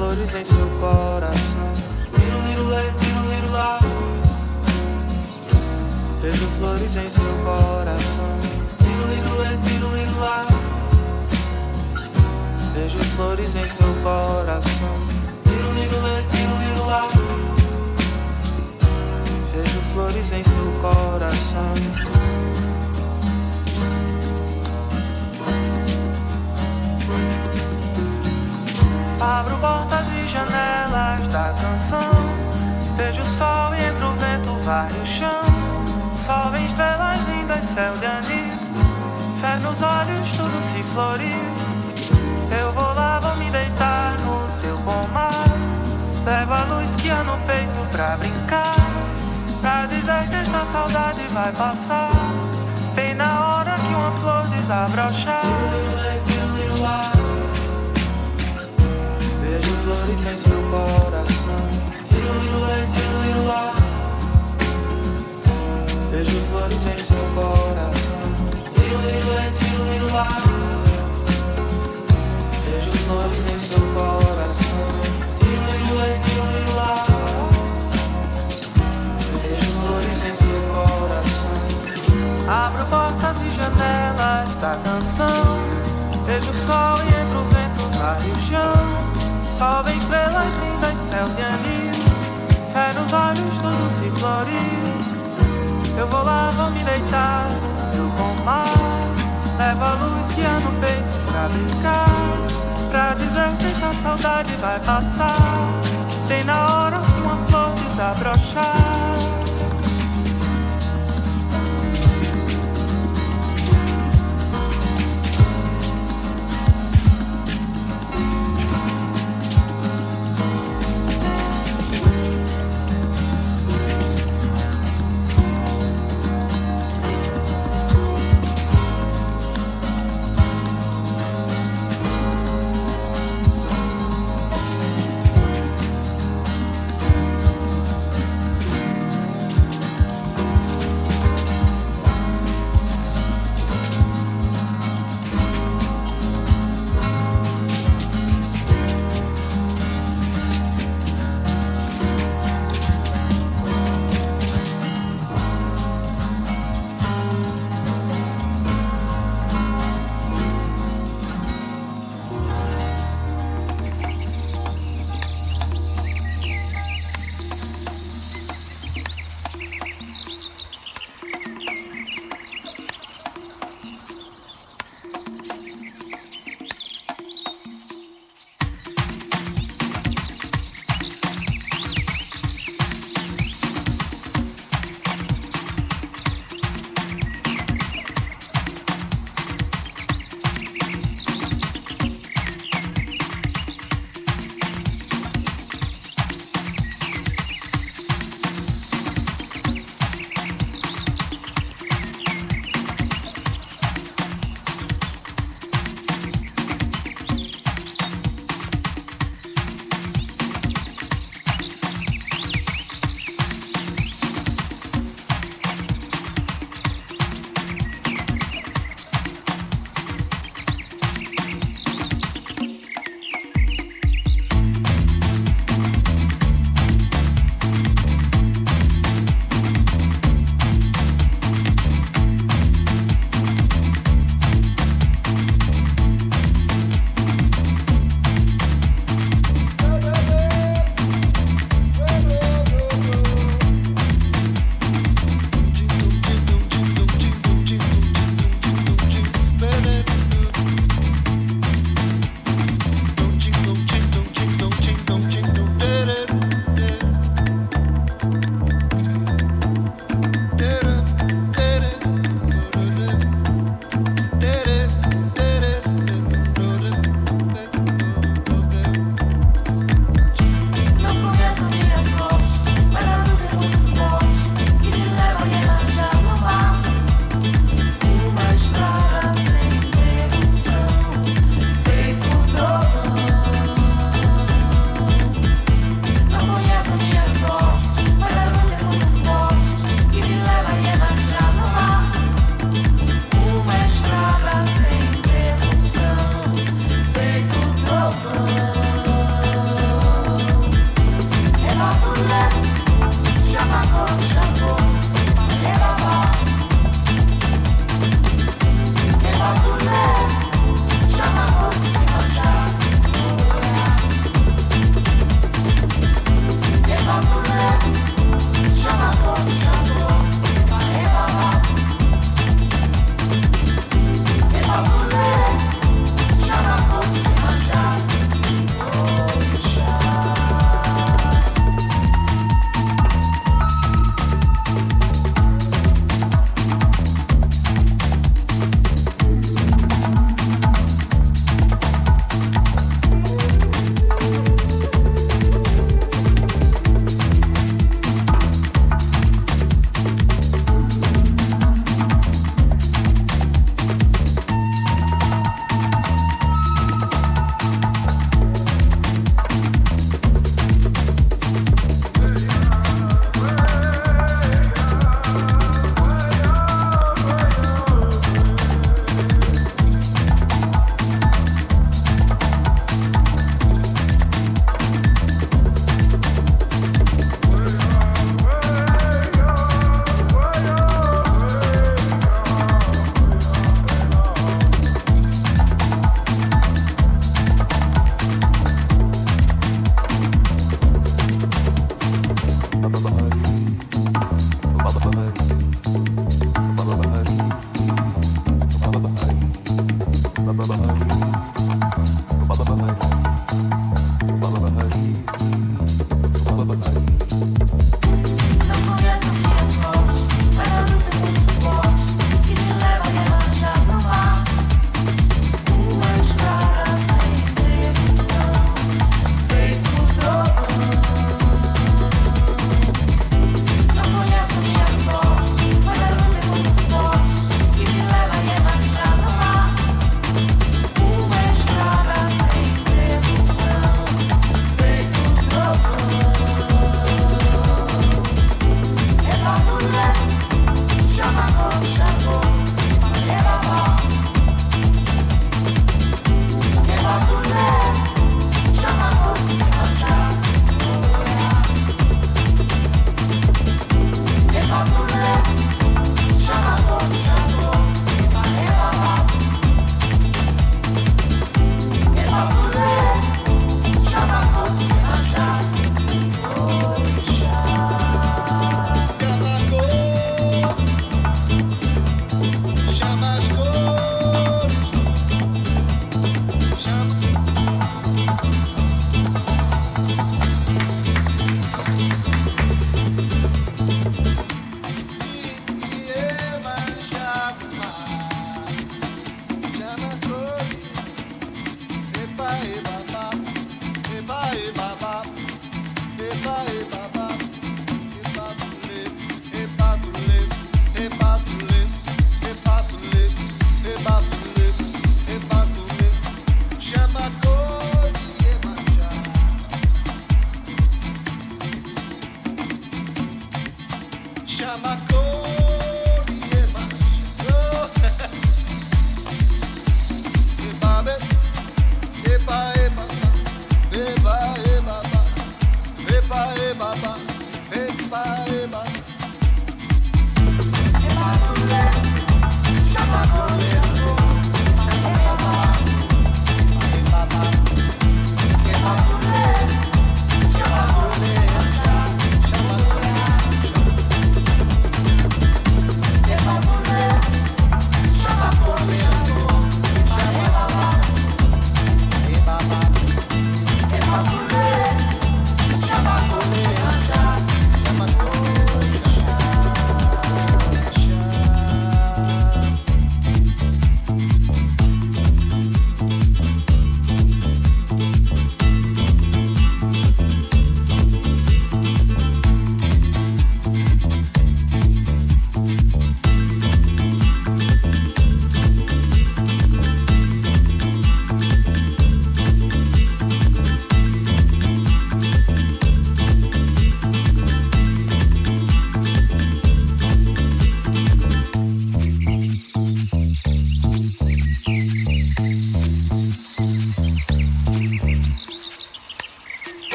flores em seu coração. Liro, lê, tiro, liro, lá. Vejo flores em seu coração. Liro, lê, tiro, liro, lá. Vejo flores em seu coração. Liro, lê, tiro, liro, lá. Vejo flores em seu coração. Abro portas e janelas da canção. Vejo o sol e entra o vento, vai o chão. Sol estrelas lindas, céu de anil. Fé nos olhos, tudo se floriu. Eu vou lá, vou me deitar no teu pomar. Levo a luz que há no peito pra brincar. Pra dizer que esta saudade vai passar. Bem na hora que uma flor desabrochar. Vejo flores em seu coração. Vejo flores em seu coração. Vejo flores em seu coração. Vejo flores em seu coração. Abro portas e janelas da canção. Vejo o sol e entra o vento, vai o chão. Sobe estrelas lindas, céu de anil. Fé nos olhos, tudo se floriu. Eu vou lá, vou me deitar no pomar. Levo a luz que há no peito pra brincar. Pra dizer que essa saudade vai passar. Tem na hora uma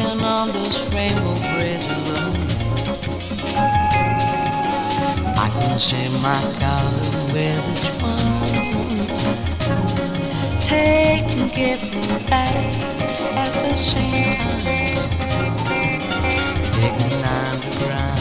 walking on this rainbow bridge alone. I can see my God with its one. Take and give me back at the same time. Digging underground.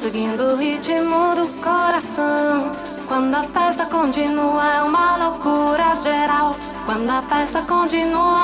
Seguindo o ritmo do coração. Quando a festa continua, é uma loucura geral. Quando a festa continua,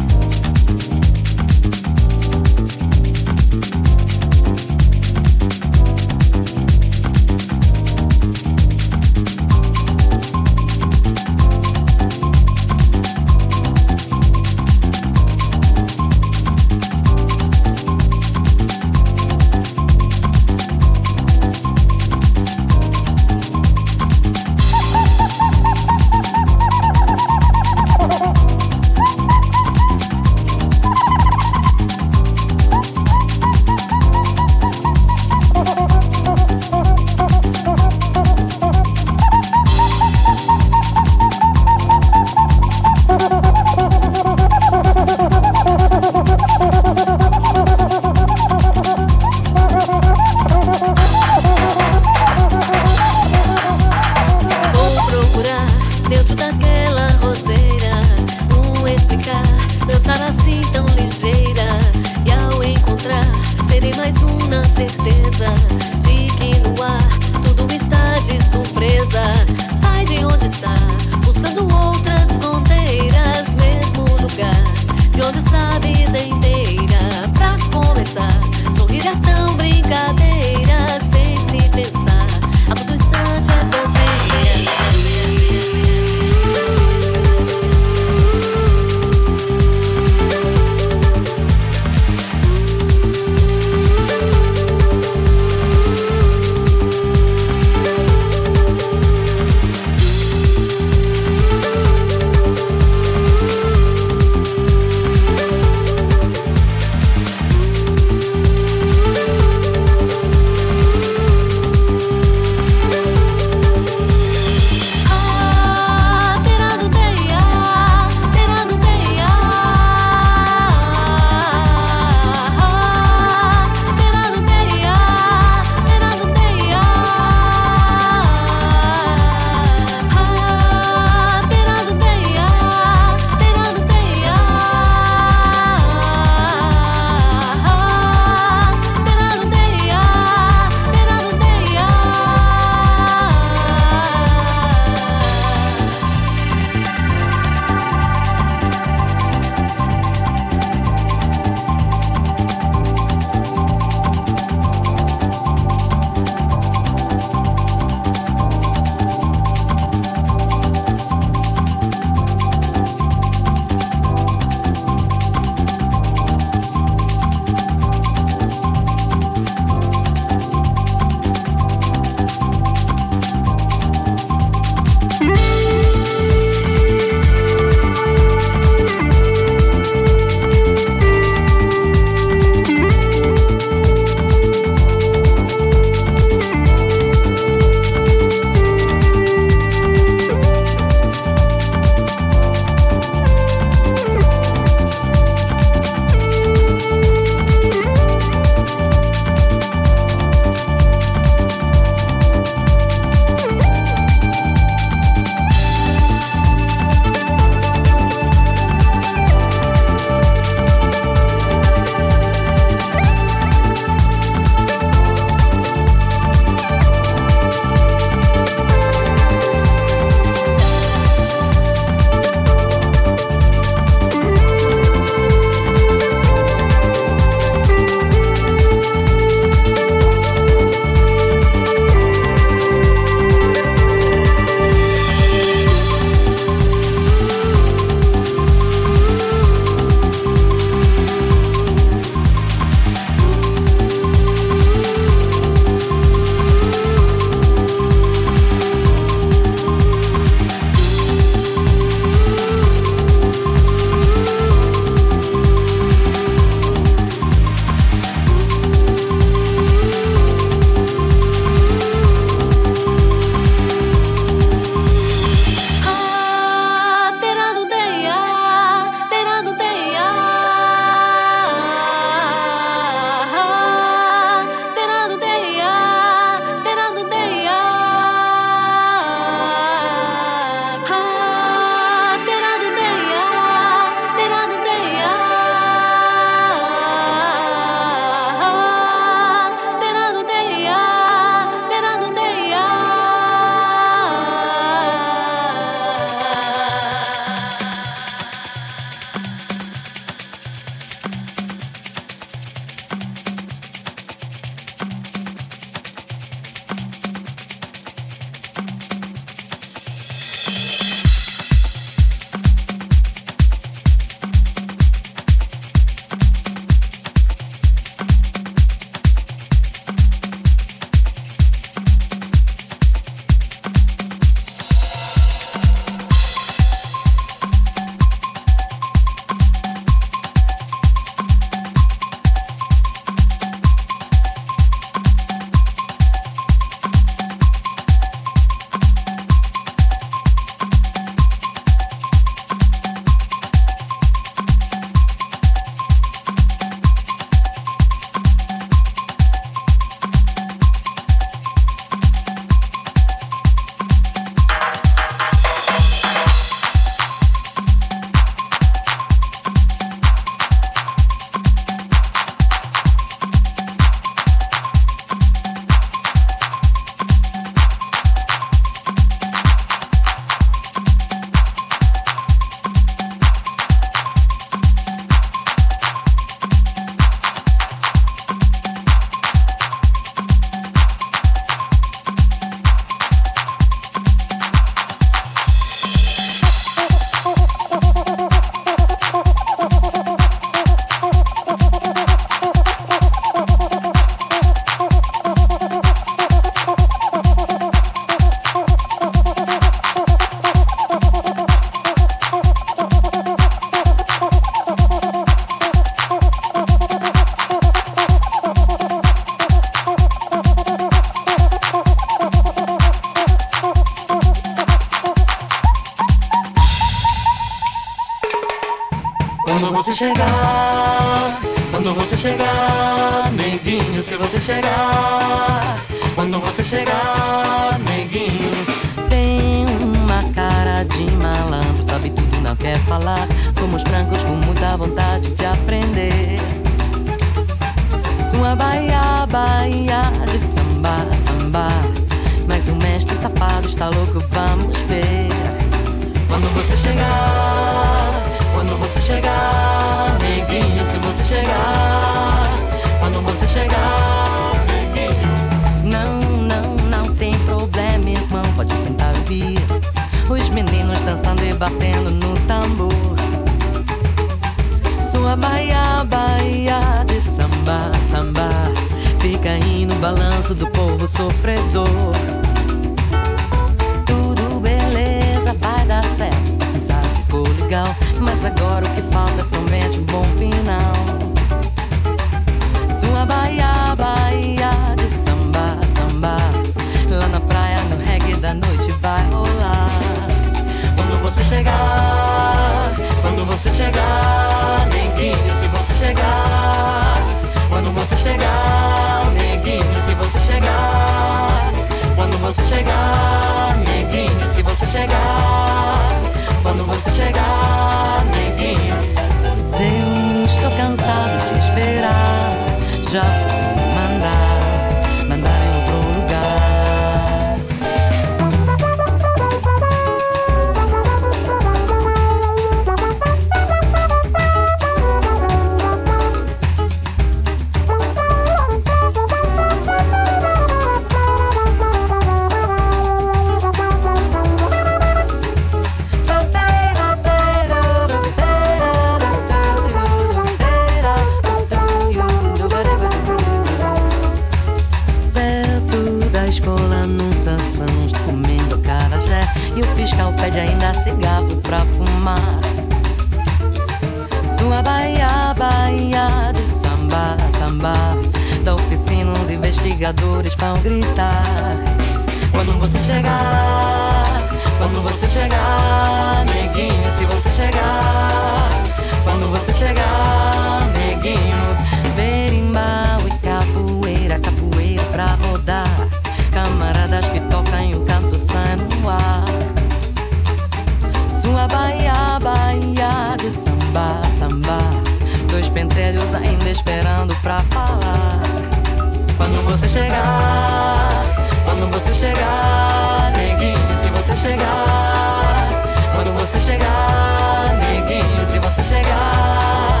você chegar, quando você chegar, neguinho, se você chegar, quando você chegar, neguinho, se você chegar,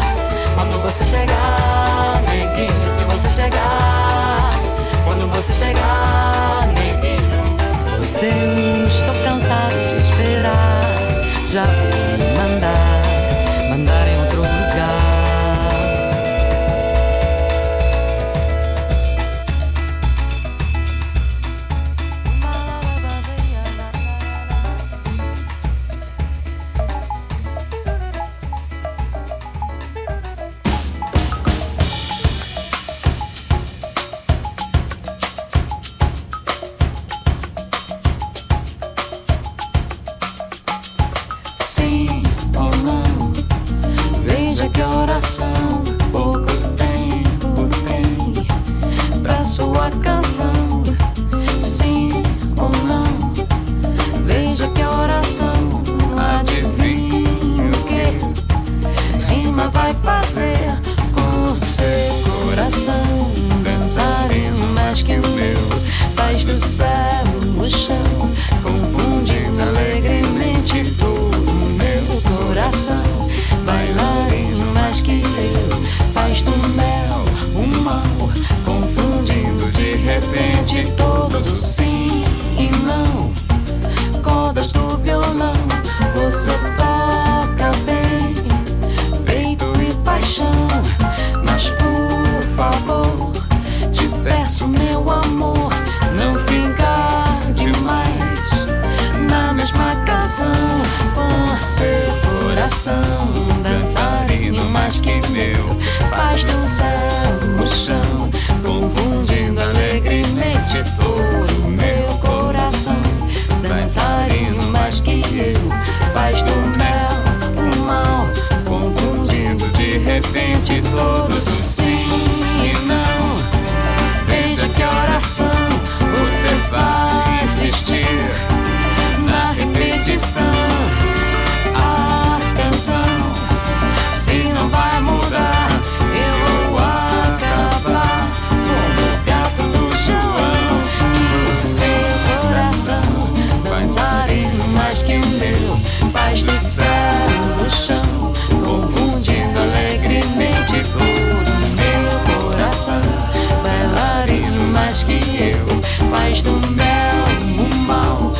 quando você chegar, neguinho, se você chegar, quando você chegar, neguinho. Pois eu estou cansado de esperar, já vou mandar. meu faz dançar o chão, confundindo alegremente todo o meu coração. Dançarino mais que eu, faz do mel o mal, confundindo de repente todos os sim e não. Veja que oração você vai insistir na repetição. Atenção se não vai mudar, eu vou acabar como o gato do João e o seu coração dançarino mais que o meu faz do céu o chão, confundindo alegremente todo o meu coração. Bailarino mais que eu faz do mel o mal,